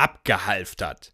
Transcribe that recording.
abgehalftert.